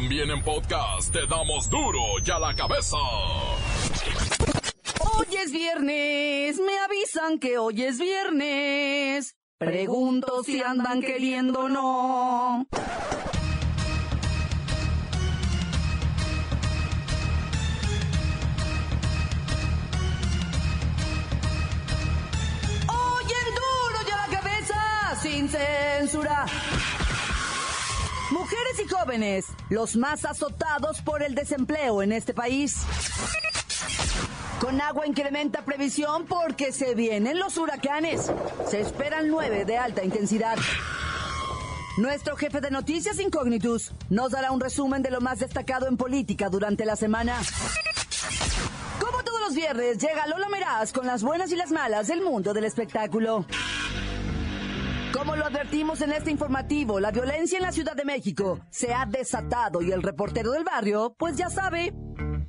También en podcast te damos duro y a la cabeza. Hoy es viernes, me avisan que hoy es viernes. Pregunto si andan queriendo o no. Hoy en duro y a la cabeza, sin censura. Mujeres y jóvenes, los más azotados por el desempleo en este país. Con agua incrementa previsión porque se vienen los huracanes. Se esperan nueve de alta intensidad. Nuestro jefe de noticias Incognitus nos dará un resumen de lo más destacado en política durante la semana. Como todos los viernes, llega Lola Meraz con las buenas y las malas del mundo del espectáculo. Como lo advertimos en este informativo, la violencia en la Ciudad de México se ha desatado y el reportero del barrio, pues ya sabe,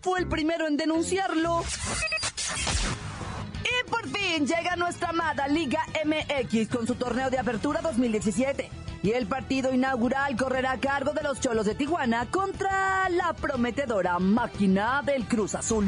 fue el primero en denunciarlo. Y por fin llega nuestra amada Liga MX con su torneo de apertura 2017. Y el partido inaugural correrá a cargo de los Cholos de Tijuana contra la prometedora máquina del Cruz Azul.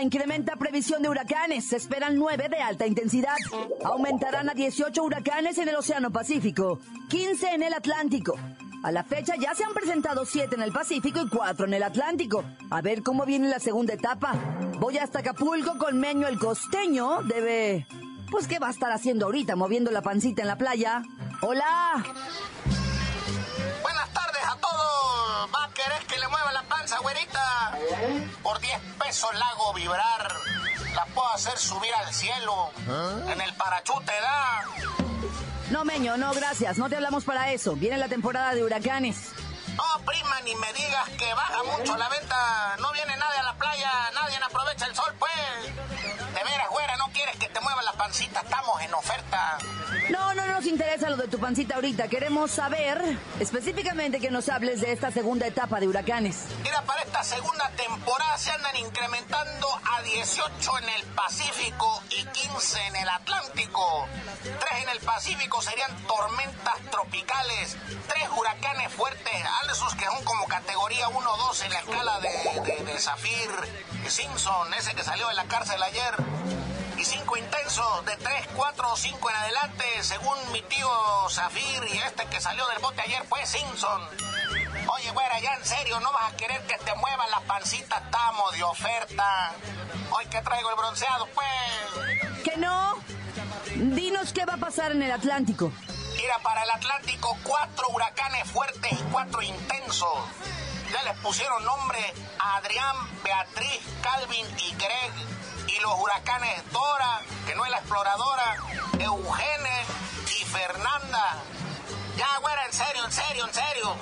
Incrementa previsión de huracanes. Se esperan 9 de alta intensidad. Aumentarán a 18 huracanes en el Océano Pacífico, 15 en el Atlántico. A la fecha ya se han presentado 7 en el Pacífico y 4 en el Atlántico. A ver cómo viene la segunda etapa. Voy hasta Acapulco con Meño el Costeño. Debe... Pues qué va a estar haciendo ahorita moviendo la pancita en la playa. Hola. Todos. ¿Va a querer que le mueva la panza, güerita? Por 10 pesos la hago vibrar. La puedo hacer subir al cielo. En el parachute da. No, Meño, no, gracias. No te hablamos para eso. Viene la temporada de huracanes. No, prima, ni me digas que baja mucho la venta. No viene nadie a la playa, nadie aprovecha el sol, pues. De veras, güera, te mueva la pancita. Estamos en oferta. No, no nos interesa lo de tu pancita ahorita. Queremos saber específicamente que nos hables de esta segunda etapa de huracanes. Mira, para esta segunda temporada se andan incrementando a 18 en el Pacífico y 15 en el Atlántico. Tres en el Pacífico serían tormentas tropicales, tres huracanes fuertes, esos que son como categoría 1-2 en la escala de, de, de Zafir Simpson, ese que salió de la cárcel ayer. Y cinco intensos, de 3, 4 o 5 en adelante, según mi tío Zafir y este que salió del bote ayer fue Simpson. Oye, güera, ya en serio, ¿no vas a querer que te muevan la pancita? Estamos de oferta. Hoy que traigo el bronceado, pues. ¿Que no? Dinos qué va a pasar en el Atlántico. Mira, para el Atlántico, cuatro huracanes fuertes y cuatro intensos. Ya les pusieron nombre a Adrián, Beatriz, Calvin y Greg. Y los huracanes Dora, que no es la exploradora, Eugene y Fernanda. Ya, güera, en serio, en serio, en serio.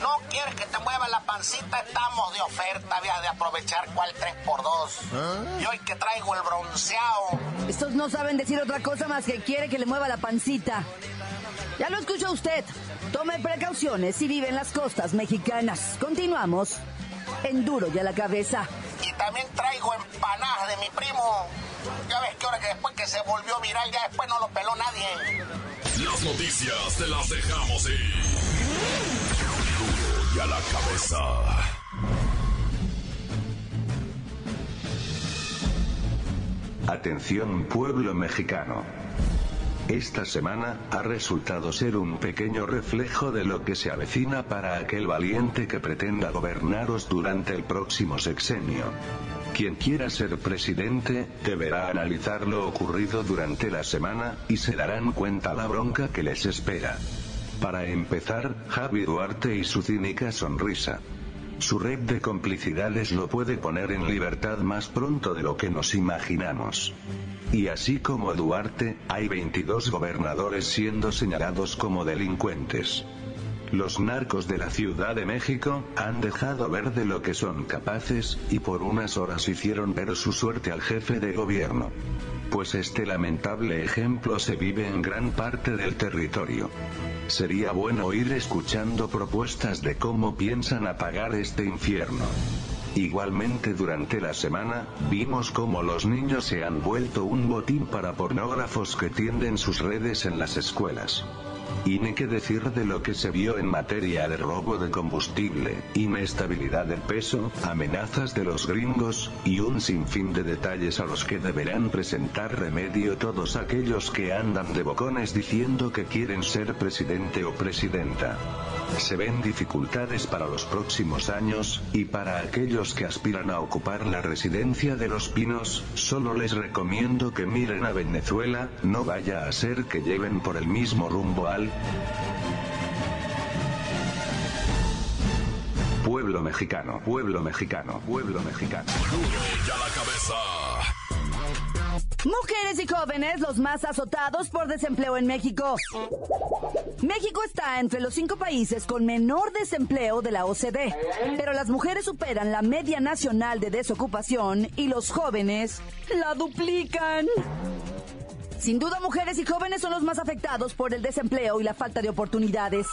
No quieres que te mueva la pancita, estamos de oferta, había de aprovechar cuál 3x2. Y hoy que traigo el bronceado. Estos no saben decir otra cosa más que quiere que le mueva la pancita. Ya lo escuchó usted. Tome precauciones si vive en las costas mexicanas. Continuamos en Duro y a la cabeza. Y también traigo empanadas de mi primo. Ya ves que ahora que después que se volvió viral, ya después no lo peló nadie. Las noticias te las dejamos ir. Duro y a la cabeza. Atención pueblo mexicano. Esta semana ha resultado ser un pequeño reflejo de lo que se avecina para aquel valiente que pretenda gobernaros durante el próximo sexenio. Quien quiera ser presidente, deberá analizar lo ocurrido durante la semana, y se darán cuenta la bronca que les espera. Para empezar, Javi Duarte y su cínica sonrisa. Su red de complicidades lo puede poner en libertad más pronto de lo que nos imaginamos. Y así como Duarte, hay 22 gobernadores siendo señalados como delincuentes. Los narcos de la Ciudad de México han dejado ver de lo que son capaces, y por unas horas hicieron ver su suerte al jefe de gobierno. Pues este lamentable ejemplo se vive en gran parte del territorio. Sería bueno ir escuchando propuestas de cómo piensan apagar este infierno. Igualmente durante la semana, vimos cómo los niños se han vuelto un botín para pornógrafos que tienden sus redes en las escuelas. Y ni qué decir de lo que se vio en materia de robo de combustible, inestabilidad del peso, amenazas de los gringos, y un sinfín de detalles a los que deberán presentar remedio todos aquellos que andan de bocones diciendo que quieren ser presidente o presidenta. Se ven dificultades para los próximos años, y para aquellos que aspiran a ocupar la residencia de los pinos, solo les recomiendo que miren a Venezuela, no vaya a ser que lleven por el mismo rumbo al Pueblo mexicano, pueblo mexicano, pueblo mexicano. ya la cabeza. Mujeres y jóvenes los más azotados por desempleo en México. México está entre los cinco países con menor desempleo de la OCDE, pero las mujeres superan la media nacional de desocupación y los jóvenes la duplican. Sin duda, mujeres y jóvenes son los más afectados por el desempleo y la falta de oportunidades.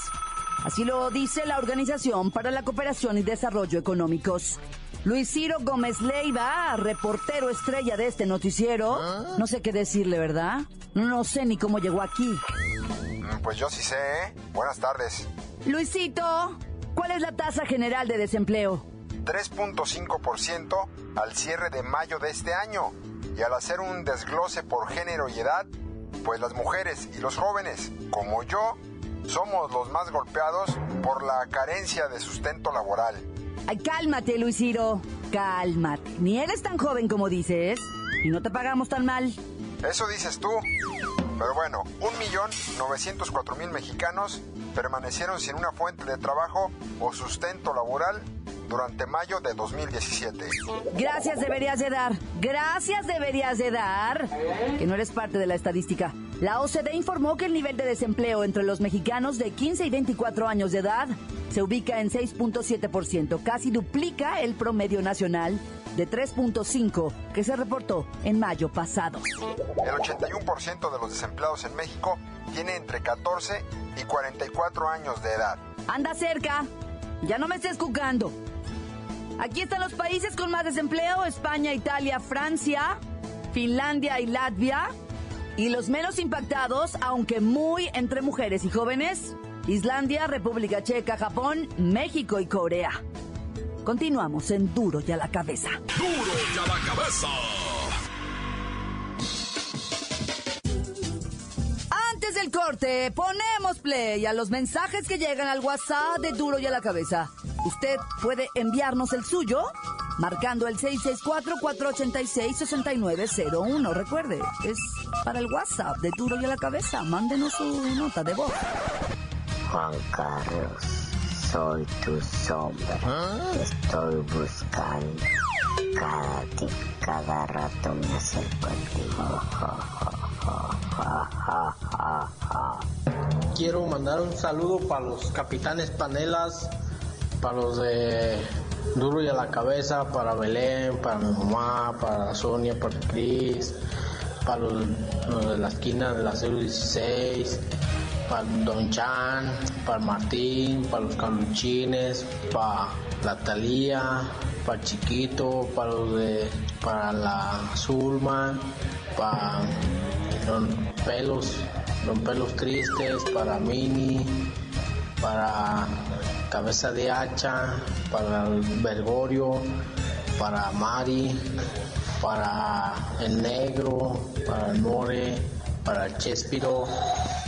Así lo dice la Organización para la Cooperación y Desarrollo Económicos. Luis Ciro Gómez Leiva, reportero estrella de este noticiero. No sé qué decirle, ¿verdad? No sé ni cómo llegó aquí. Mm, pues yo sí sé, ¿eh? Buenas tardes. Luisito, ¿cuál es la tasa general de desempleo? 3.5% al cierre de mayo de este año y al hacer un desglose por género y edad, pues las mujeres y los jóvenes, como yo, somos los más golpeados por la carencia de sustento laboral. Ay, cálmate, Luis Ciro. Cálmate. Ni eres tan joven como dices. Y no te pagamos tan mal. Eso dices tú. Pero bueno, 1.904.000 mexicanos permanecieron sin una fuente de trabajo o sustento laboral durante mayo de 2017. Gracias deberías de dar, gracias deberías de dar, que no eres parte de la estadística. La OCDE informó que el nivel de desempleo entre los mexicanos de 15 y 24 años de edad se ubica en 6.7%, casi duplica el promedio nacional de 3.5 que se reportó en mayo pasado. El 81% de los desempleados en México tiene entre 14 y 44 años de edad. Anda cerca, ya no me estés cucando. Aquí están los países con más desempleo, España, Italia, Francia, Finlandia y Latvia. Y los menos impactados, aunque muy entre mujeres y jóvenes, Islandia, República Checa, Japón, México y Corea. Continuamos en Duro y a la cabeza. Duro y a la cabeza. Antes del corte, ponemos play a los mensajes que llegan al WhatsApp de Duro y a la cabeza. Usted puede enviarnos el suyo marcando el 664-486-6901. Recuerde, es para el WhatsApp de Duro y a la cabeza. Mándenos su nota de voz. Juan Carlos, soy tu sombra. estoy buscando. Cada, cada rato me acerco a ti. Quiero mandar un saludo para los capitanes panelas para los de Duro y a la Cabeza, para Belén, para mi mamá, para Sonia, para Cris, para los, de la esquina de la 016, para Don Chan, para Martín, para los Caluchines, para la Talía, para Chiquito, para los de, para la Zulma, para Don Pelos, Don Pelos Tristes, para Mini, para Cabeza de Hacha, para el Bergorio, para Mari, para el Negro, para el More, para el Chespiro,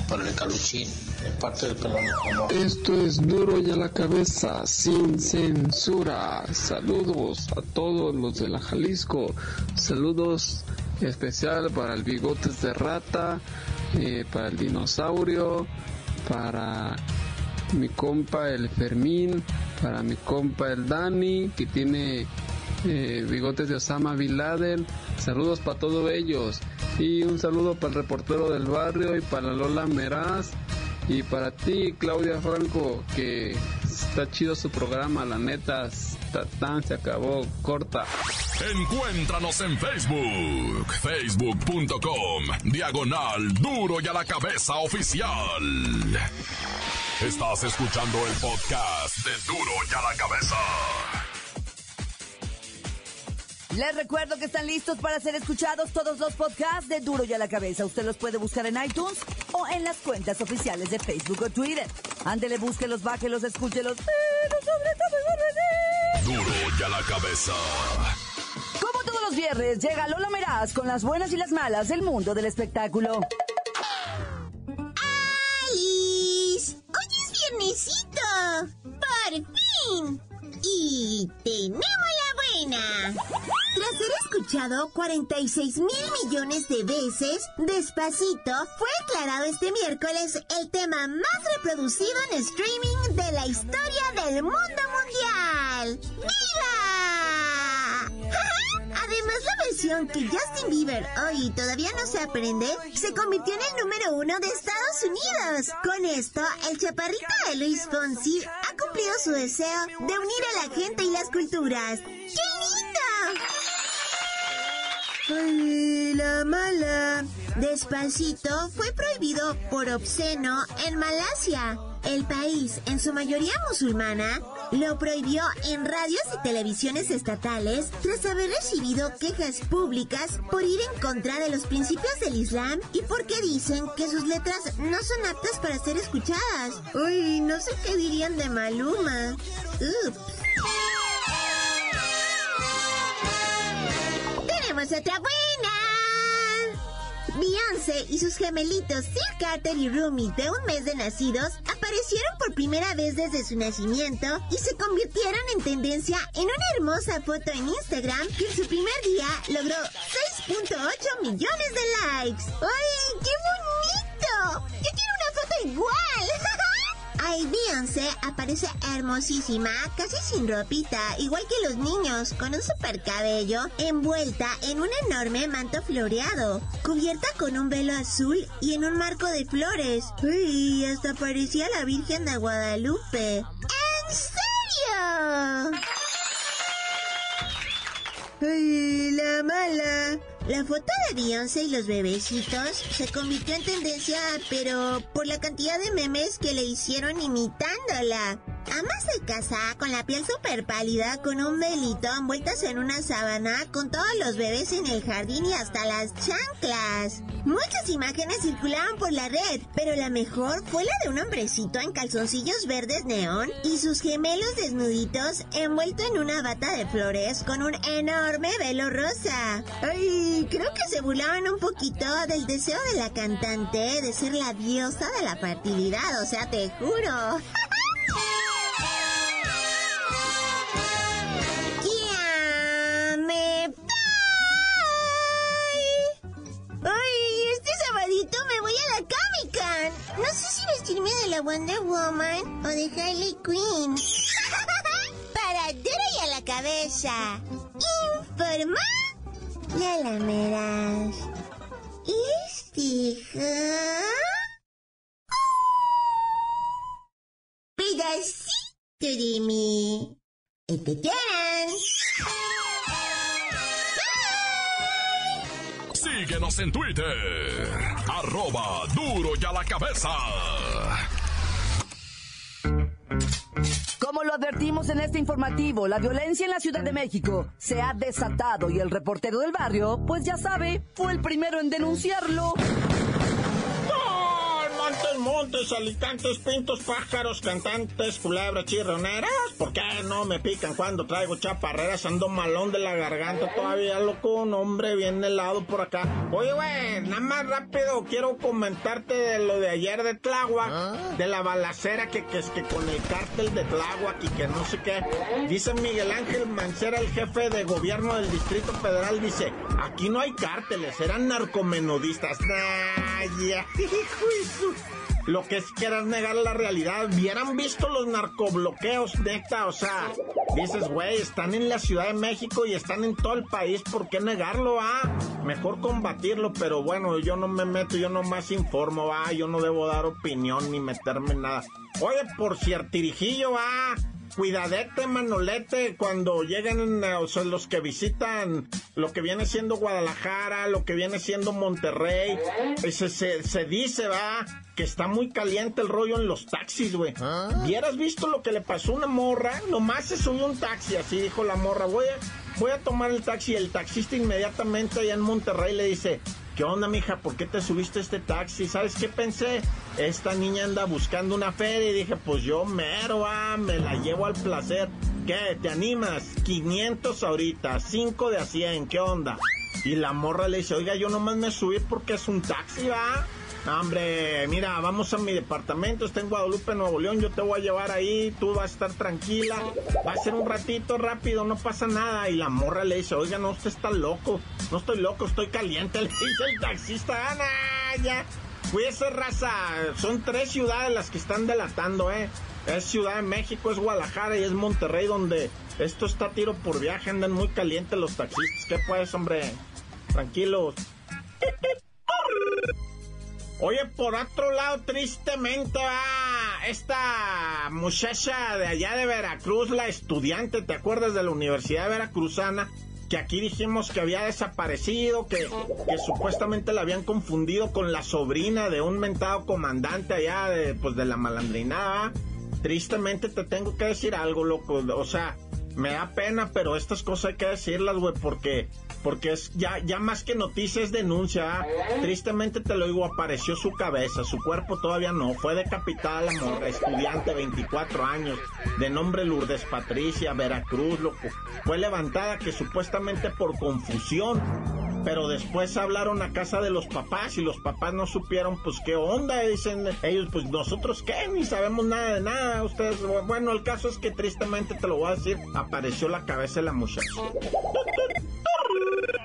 para el Caluchín, en parte del pelón. Esto es duro y a la cabeza, sin censura. Saludos a todos los de la Jalisco. Saludos especial para el Bigotes de Rata, eh, para el Dinosaurio, para mi compa el Fermín, para mi compa el Dani, que tiene eh, bigotes de Osama Bin Laden. Saludos para todos ellos. Y un saludo para el reportero del barrio y para Lola Meraz. Y para ti, Claudia Franco, que está chido su programa, la neta, tan se acabó, corta. Encuéntranos en Facebook, facebook.com, diagonal duro y a la cabeza oficial. Estás escuchando el podcast de duro y a la cabeza. Les recuerdo que están listos para ser escuchados todos los podcasts de Duro y a la Cabeza. Usted los puede buscar en iTunes o en las cuentas oficiales de Facebook o Twitter. Ándele, búsquelos, bájelos, escúchelos, pero sobre todo Duro y a la Cabeza. Como todos los viernes, llega Lola Meraz con las buenas y las malas del mundo del espectáculo. Escuchado 46 mil millones de veces, Despacito fue declarado este miércoles el tema más reproducido en streaming de la historia del mundo mundial. ¡Viva! Además, la versión que Justin Bieber hoy todavía no se aprende se convirtió en el número uno de Estados Unidos. Con esto, el chaparrito de Luis Fonsi ha cumplido su deseo de unir a la gente y las culturas. ¡Qué la mala! Despacito fue prohibido por obsceno en Malasia. El país, en su mayoría musulmana, lo prohibió en radios y televisiones estatales tras haber recibido quejas públicas por ir en contra de los principios del Islam y porque dicen que sus letras no son aptas para ser escuchadas. Uy, no sé qué dirían de Maluma. Ups. Otra buena. Beyoncé y sus gemelitos Sir Carter y Rumi de un mes de nacidos aparecieron por primera vez desde su nacimiento y se convirtieron en tendencia en una hermosa foto en Instagram que en su primer día logró 6.8 millones de likes. ¡Ay, qué bonito! Yo quiero una foto igual. Ay, Beyoncé aparece hermosísima, casi sin ropita, igual que los niños, con un super cabello, envuelta en un enorme manto floreado, cubierta con un velo azul y en un marco de flores. Uy, hasta parecía la Virgen de Guadalupe. ¿En serio? ¡Ay, la mala! La foto de Beyoncé y los bebecitos se convirtió en tendencia, pero por la cantidad de memes que le hicieron imitándola. Ama se casa con la piel súper pálida, con un velito envueltas en una sábana, con todos los bebés en el jardín y hasta las chanclas. Muchas imágenes circulaban por la red, pero la mejor fue la de un hombrecito en calzoncillos verdes neón y sus gemelos desnuditos envuelto en una bata de flores con un enorme velo rosa. Ay, creo que se burlaban un poquito del deseo de la cantante de ser la diosa de la fertilidad, o sea, te juro. la Wonder Woman o de Harley Quinn. Para duro y a la cabeza. Informa la lamerás. Estija. Pedacito de mí. Y te Síguenos en Twitter. Arroba duro y a la cabeza. Como lo advertimos en este informativo, la violencia en la Ciudad de México se ha desatado y el reportero del barrio, pues ya sabe, fue el primero en denunciarlo. Montes, alicantes, pintos, pájaros, cantantes, culebras, chirroneras. ¿Por qué no me pican cuando traigo chaparreras? Ando malón de la garganta todavía, loco. Un hombre bien helado por acá. Oye, güey, nada más rápido quiero comentarte de lo de ayer de Tláhuac, de la balacera que, que es que con el cártel de Tláhuac y que no sé qué. Dice Miguel Ángel Mancera, el jefe de gobierno del Distrito Federal, dice, aquí no hay cárteles, eran narcomenudistas. Ya, hijo lo que es querer negar la realidad. Vieran visto los narcobloqueos, neta, o sea, dices, güey, están en la Ciudad de México y están en todo el país, ¿por qué negarlo, ah? Mejor combatirlo, pero bueno, yo no me meto, yo nomás informo, ah, yo no debo dar opinión ni meterme en nada. Oye, por ciertirijillo, ah, cuidadete, manolete, cuando lleguen, o sea, los que visitan lo que viene siendo Guadalajara, lo que viene siendo Monterrey, se, se, se dice, va, que está muy caliente el rollo en los taxis, güey. ¿Vieras visto lo que le pasó a una morra? Nomás se subió un taxi, así dijo la morra, voy a, voy a tomar el taxi. Y el taxista inmediatamente allá en Monterrey le dice, ¿Qué onda, mija? ¿Por qué te subiste este taxi? ¿Sabes qué pensé? Esta niña anda buscando una feria y dije, pues yo mero, ah, me la llevo al placer. ¿Qué? ¿Te animas? 500 ahorita, 5 de a 100, ¿qué onda? Y la morra le dice, oiga, yo nomás me subí porque es un taxi, ¿va? Hombre, mira, vamos a mi departamento, está en Guadalupe, Nuevo León, yo te voy a llevar ahí, tú vas a estar tranquila, va a ser un ratito rápido, no pasa nada. Y la morra le dice, oiga, no, usted está loco, no estoy loco, estoy caliente, le dice el taxista, Ana, ya. Cuídese, raza, son tres ciudades las que están delatando, eh. Es Ciudad de México, es Guadalajara y es Monterrey, donde esto está tiro por viaje, andan muy calientes los taxistas. ¿Qué pues, hombre? Tranquilos. Oye, por otro lado, tristemente va esta muchacha de allá de Veracruz, la estudiante, ¿te acuerdas de la Universidad Veracruzana? Que aquí dijimos que había desaparecido, que, que supuestamente la habían confundido con la sobrina de un mentado comandante allá de, pues, de la malandrinada. Tristemente te tengo que decir algo, loco. O sea, me da pena, pero estas cosas hay que decirlas, güey, porque porque es ya ya más que noticias denuncia. ¿ah? Tristemente te lo digo, apareció su cabeza, su cuerpo todavía no. Fue decapitada la morra, estudiante, 24 años, de nombre Lourdes Patricia, Veracruz, loco. Fue levantada que supuestamente por confusión pero después hablaron a casa de los papás y los papás no supieron pues qué onda, dicen ellos pues nosotros qué, ni sabemos nada de nada, ustedes, bueno, el caso es que tristemente te lo voy a decir, apareció la cabeza de la muchacha.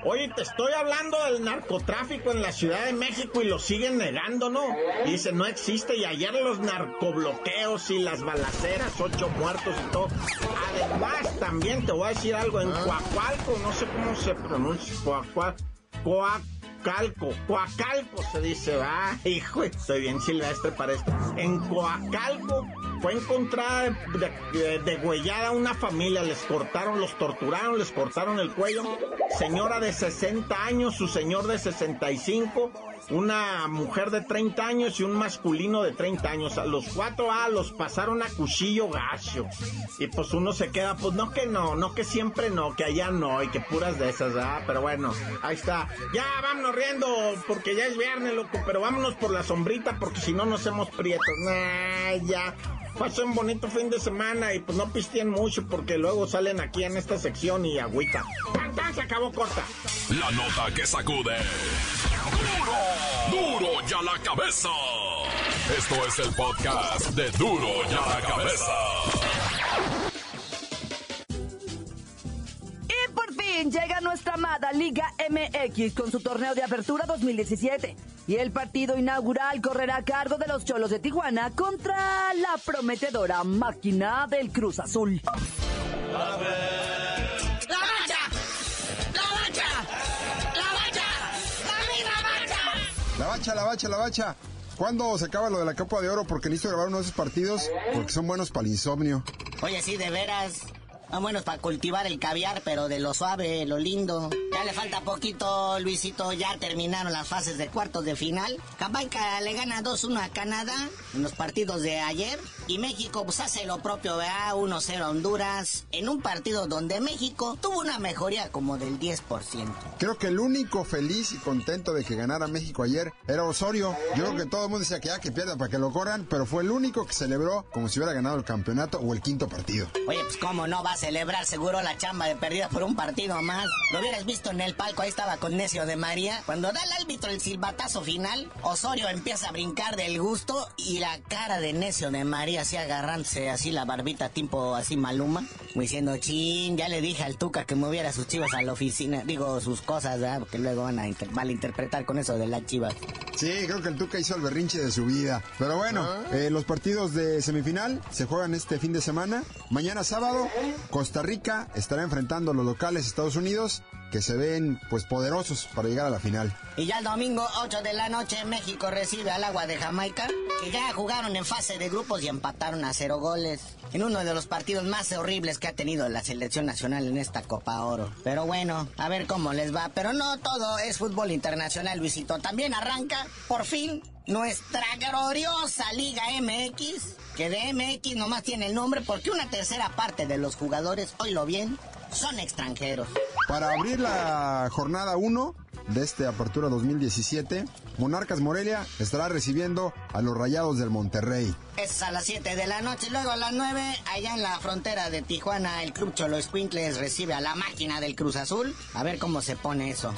Oye, te estoy hablando del narcotráfico en la Ciudad de México y lo siguen negando, ¿no? Dice, no existe. Y ayer los narcobloqueos y las balaceras, ocho muertos y todo. Además, también te voy a decir algo, en Coacualco, no sé cómo se pronuncia, Coacualco, Coacalco, Coacalco se dice, va, hijo, estoy bien silvestre para esto. En Coacalco fue encontrada degüellada una familia, les cortaron, los torturaron, les cortaron el cuello. Señora de 60 años, su señor de 65, una mujer de 30 años y un masculino de 30 años. A los cuatro A los pasaron a cuchillo gacho. Y pues uno se queda, pues no que no, no que siempre no, que allá no, y que puras de esas, ¿ah? Pero bueno, ahí está. Ya vámonos riendo, porque ya es viernes, loco, pero vámonos por la sombrita, porque si no nos hacemos prietos. Nah, ya. Pasó un bonito fin de semana y pues no pisteen mucho porque luego salen aquí en esta sección y agüita. ¡Tan, Se acabó corta. La nota que sacude. ¡Duro! ¡Duro ya la cabeza! Esto es el podcast de Duro ya la cabeza. Y por fin llega nuestra amada Liga MX con su torneo de apertura 2017. Y el partido inaugural correrá a cargo de los Cholos de Tijuana contra la prometedora máquina del Cruz Azul. ¡La bacha, la bacha, la bacha. ¿Cuándo se acaba lo de la Copa de Oro? Porque necesito grabar uno de esos partidos porque son buenos para el insomnio. Oye, sí, de veras. Son buenos para cultivar el caviar, pero de lo suave, lo lindo. Ya le falta poquito, Luisito. Ya terminaron las fases de cuartos de final. Jamaica le gana 2-1 a Canadá en los partidos de ayer. Y México pues hace lo propio, vea 1-0 a Honduras. En un partido donde México tuvo una mejoría como del 10%. Creo que el único feliz y contento de que ganara México ayer era Osorio. Yo creo que todo el mundo decía que ya que pierda para que lo corran, pero fue el único que celebró como si hubiera ganado el campeonato o el quinto partido. Oye, pues cómo no vas celebrar seguro la chamba de perdida por un partido más. Lo hubieras visto en el palco, ahí estaba con Necio de María. Cuando da el árbitro el silbatazo final, Osorio empieza a brincar del gusto y la cara de Necio de María así agarrándose así la barbita tipo así maluma, diciendo, chin, ya le dije al Tuca que moviera sus chivas a la oficina, digo sus cosas, ¿verdad? Porque luego van a malinterpretar con eso de las chivas. Sí, creo que el Tuca hizo el berrinche de su vida. Pero bueno, ah. eh, los partidos de semifinal se juegan este fin de semana. Mañana sábado, Costa Rica estará enfrentando a los locales Estados Unidos que se ven pues poderosos para llegar a la final. Y ya el domingo 8 de la noche México recibe al agua de Jamaica, que ya jugaron en fase de grupos y empataron a cero goles. En uno de los partidos más horribles que ha tenido la selección nacional en esta Copa Oro. Pero bueno, a ver cómo les va. Pero no todo es fútbol internacional, Luisito. También arranca, por fin, nuestra gloriosa Liga MX, que de MX nomás tiene el nombre porque una tercera parte de los jugadores, oílo bien, son extranjeros. Para abrir la jornada 1 de este Apertura 2017, Monarcas Morelia estará recibiendo a los Rayados del Monterrey. Es a las 7 de la noche, luego a las 9, allá en la frontera de Tijuana, el Club Cholo Escuincles recibe a la máquina del Cruz Azul. A ver cómo se pone eso.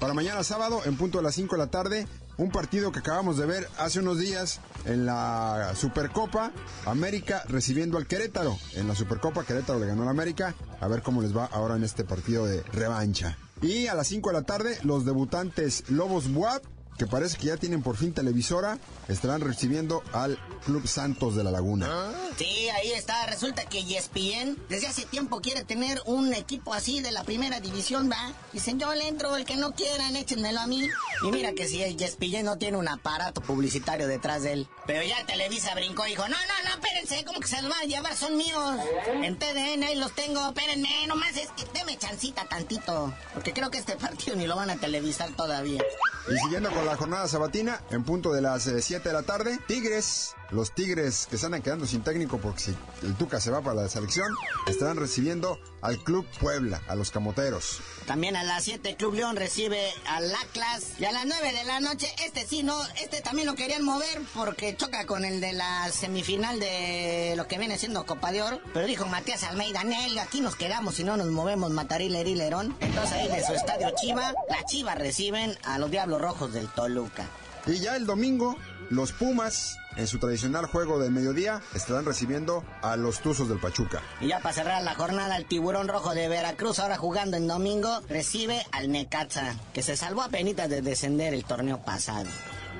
Para mañana sábado, en punto a las 5 de la tarde, un partido que acabamos de ver hace unos días en la Supercopa, América recibiendo al Querétaro. En la Supercopa Querétaro le ganó al América. A ver cómo les va ahora en este partido de revancha. Y a las 5 de la tarde, los debutantes Lobos Buap que parece que ya tienen por fin televisora, estarán recibiendo al Club Santos de la Laguna. Sí, ahí está. Resulta que ESPN desde hace tiempo quiere tener un equipo así de la primera división, ¿va? Dicen, yo le entro, el que no quieran, échenmelo a mí. Y mira que si ESPN no tiene un aparato publicitario detrás de él. Pero ya Televisa brincó y dijo, no, no, no, espérense, ¿cómo que se los van a llevar? Son míos. En TDN ahí los tengo, espérenme, nomás es que deme chancita tantito. Porque creo que este partido ni lo van a televisar todavía. Y siguiendo con la jornada sabatina, en punto de las 7 eh, de la tarde, Tigres, los Tigres que están quedando sin técnico porque el Tuca se va para la selección, estarán recibiendo al Club Puebla, a los Camoteros. También a las 7 Club León recibe al Atlas y a las 9 de la noche, este sí, no, este también lo querían mover porque choca con el de la semifinal de lo que viene siendo Copa de Oro, pero dijo Matías Almeida, Nel, aquí nos quedamos si no nos movemos, Mataril Lerón. Entonces ahí de su estadio Chiva, la Chiva reciben a los Diablos Rojos del Toluca. Y ya el domingo, los Pumas, en su tradicional juego del mediodía, estarán recibiendo a los Tuzos del Pachuca. Y ya para cerrar la jornada, el Tiburón Rojo de Veracruz, ahora jugando en domingo, recibe al Necaxa, que se salvó a penitas de descender el torneo pasado.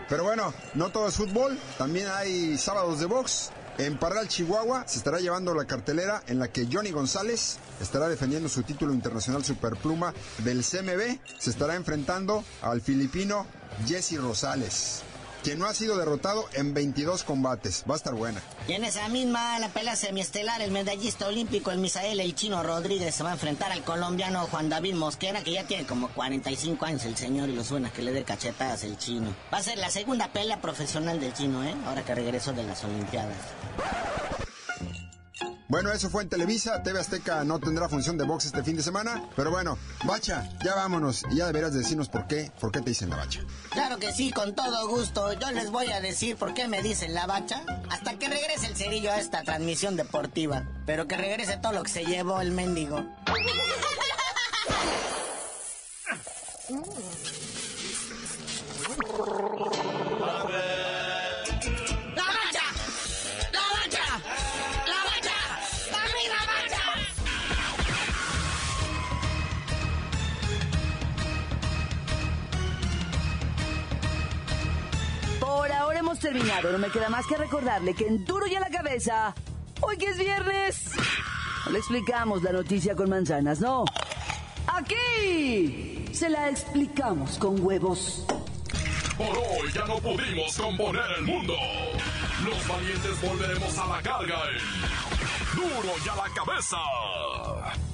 Pero bueno, no todo es fútbol, también hay sábados de box. En Parral, Chihuahua, se estará llevando la cartelera en la que Johnny González estará defendiendo su título internacional superpluma del CMB. Se estará enfrentando al filipino Jesse Rosales quien no ha sido derrotado en 22 combates. Va a estar buena. Y en esa misma, la pelea semiestelar, el medallista olímpico, el Misael El Chino Rodríguez, se va a enfrentar al colombiano Juan David Mosquera, que ya tiene como 45 años el señor y lo suena que le dé cachetadas el chino. Va a ser la segunda pelea profesional del chino, ¿eh? Ahora que regresó de las Olimpiadas. Bueno, eso fue en Televisa. TV Azteca no tendrá función de box este fin de semana. Pero bueno, Bacha, ya vámonos. Y ya deberás decirnos por qué. ¿Por qué te dicen la Bacha? Claro que sí, con todo gusto. Yo les voy a decir por qué me dicen la Bacha. Hasta que regrese el cerillo a esta transmisión deportiva. Pero que regrese todo lo que se llevó el mendigo. terminado. No me queda más que recordarle que en duro y a la cabeza, hoy que es viernes, no le explicamos la noticia con manzanas, no. Aquí se la explicamos con huevos. Por hoy ya no pudimos componer el mundo. Los valientes volveremos a la carga. Duro y a la cabeza.